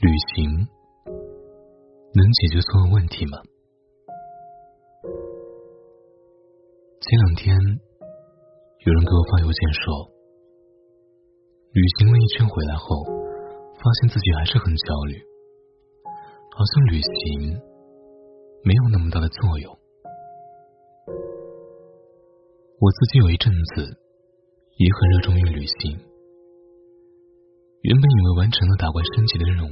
旅行能解决所有问题吗？前两天有人给我发邮件说，旅行了一圈回来后，发现自己还是很焦虑，好像旅行没有那么大的作用。我自己有一阵子也很热衷于旅行。原本以为完成了打怪升级的任务，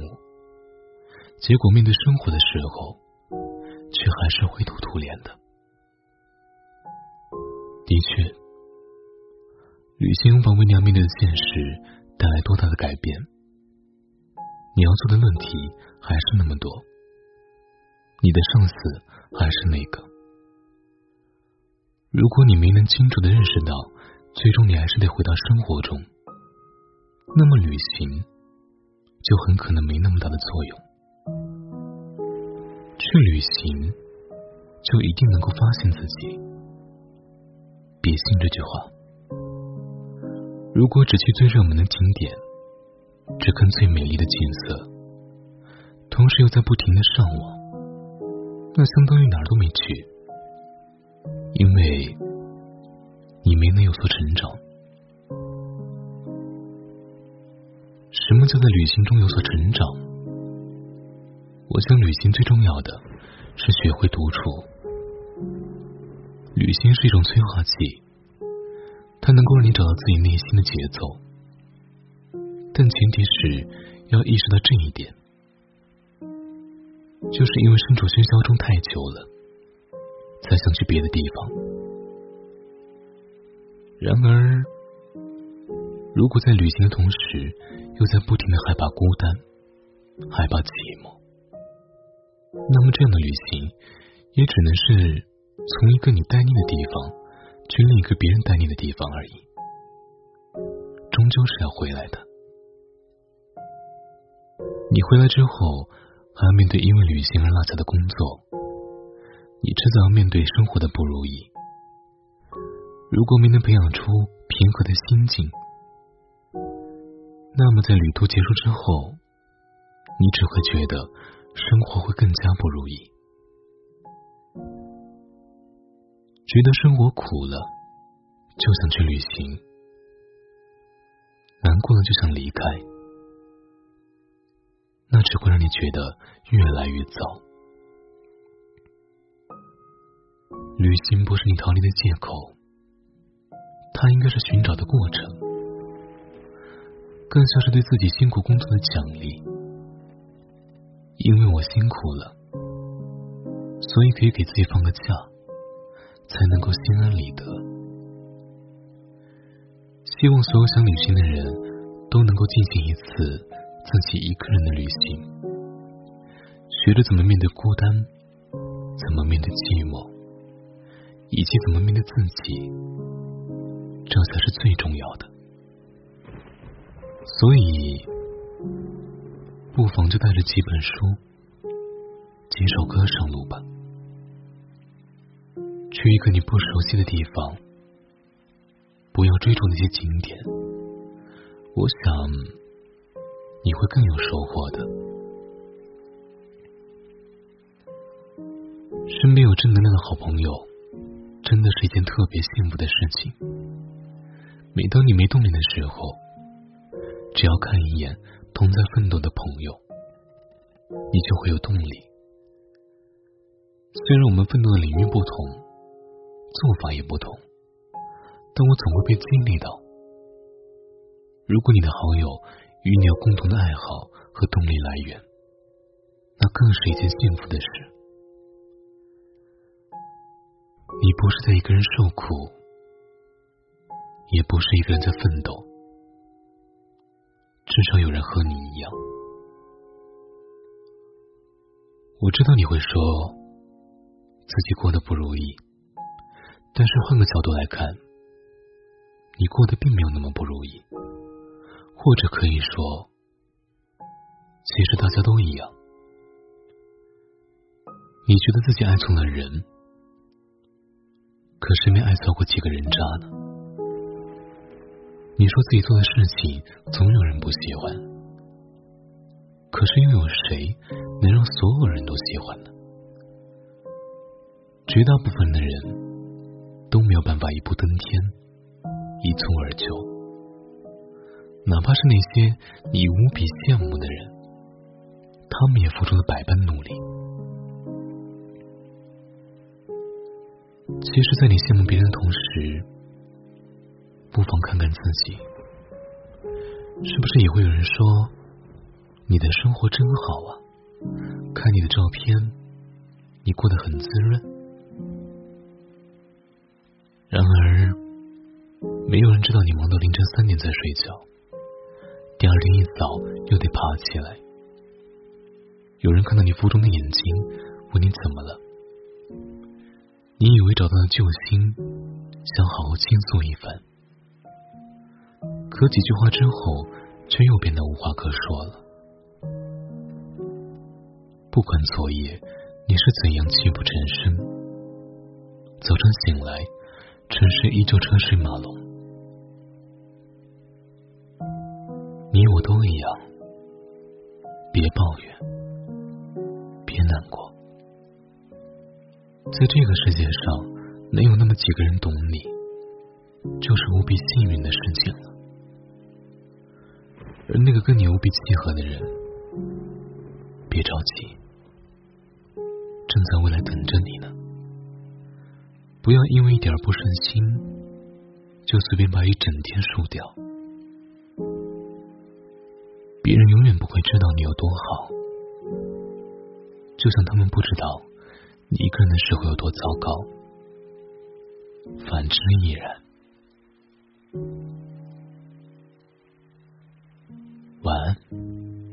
结果面对生活的时候，却还是灰头土脸的。的确，旅行无法为你要面对的现实带来多大的改变，你要做的问题还是那么多，你的上司还是那个。如果你没能清楚的认识到，最终你还是得回到生活中。那么旅行就很可能没那么大的作用。去旅行就一定能够发现自己？别信这句话。如果只去最热门的景点，只看最美丽的景色，同时又在不停的上网，那相当于哪儿都没去，因为你没能有所成长。什么叫在旅行中有所成长？我想，旅行最重要的是学会独处。旅行是一种催化剂，它能够让你找到自己内心的节奏。但前提是要意识到这一点，就是因为身处喧嚣中太久了，才想去别的地方。然而，如果在旅行的同时，又在不停的害怕孤单，害怕寂寞，那么这样的旅行也只能是从一个你待腻的地方去另一个别人待腻的地方而已，终究是要回来的。你回来之后还要面对因为旅行而落下的工作，你迟早要面对生活的不如意。如果没能培养出平和的心境，那么，在旅途结束之后，你只会觉得生活会更加不如意，觉得生活苦了，就想去旅行；难过了就想离开，那只会让你觉得越来越糟。旅行不是你逃离的借口，它应该是寻找的过程。更像是对自己辛苦工作的奖励，因为我辛苦了，所以可以给自己放个假，才能够心安理得。希望所有想旅行的人都能够进行一次自己一个人的旅行，学着怎么面对孤单，怎么面对寂寞，以及怎么面对自己，这才是最重要的。所以，不妨就带着几本书、几首歌上路吧，去一个你不熟悉的地方，不要追逐那些景点，我想你会更有收获的。身边有正能量的好朋友，真的是一件特别幸福的事情。每当你没动力的时候，只要看一眼同在奋斗的朋友，你就会有动力。虽然我们奋斗的领域不同，做法也不同，但我总会被激励到。如果你的好友与你有共同的爱好和动力来源，那更是一件幸福的事。你不是在一个人受苦，也不是一个人在奋斗。至少有人和你一样。我知道你会说自己过得不如意，但是换个角度来看，你过得并没有那么不如意。或者可以说，其实大家都一样。你觉得自己爱错了人，可谁没爱错过几个人渣呢？你说自己做的事情总有人不喜欢，可是又有谁能让所有人都喜欢呢？绝大部分的人都没有办法一步登天，一蹴而就。哪怕是那些你无比羡慕的人，他们也付出了百般努力。其实，在你羡慕别人的同时，不妨看看自己，是不是也会有人说？你的生活真好啊！看你的照片，你过得很滋润。然而，没有人知道你忙到凌晨三点才睡觉，第二天一早又得爬起来。有人看到你浮肿的眼睛，问你怎么了？你以为找到了救星，想好好倾诉一番，可几句话之后，却又变得无话可说了。不管昨夜你是怎样泣不成声，早晨醒来，城市依旧车水马龙。你我都一样，别抱怨，别难过。在这个世界上，能有那么几个人懂你，就是无比幸运的事情了。而那个跟你无比契合的人，别着急。正在未来等着你呢。不要因为一点不顺心，就随便把一整天输掉。别人永远不会知道你有多好，就像他们不知道你一个人的时候有多糟糕。反之亦然。完。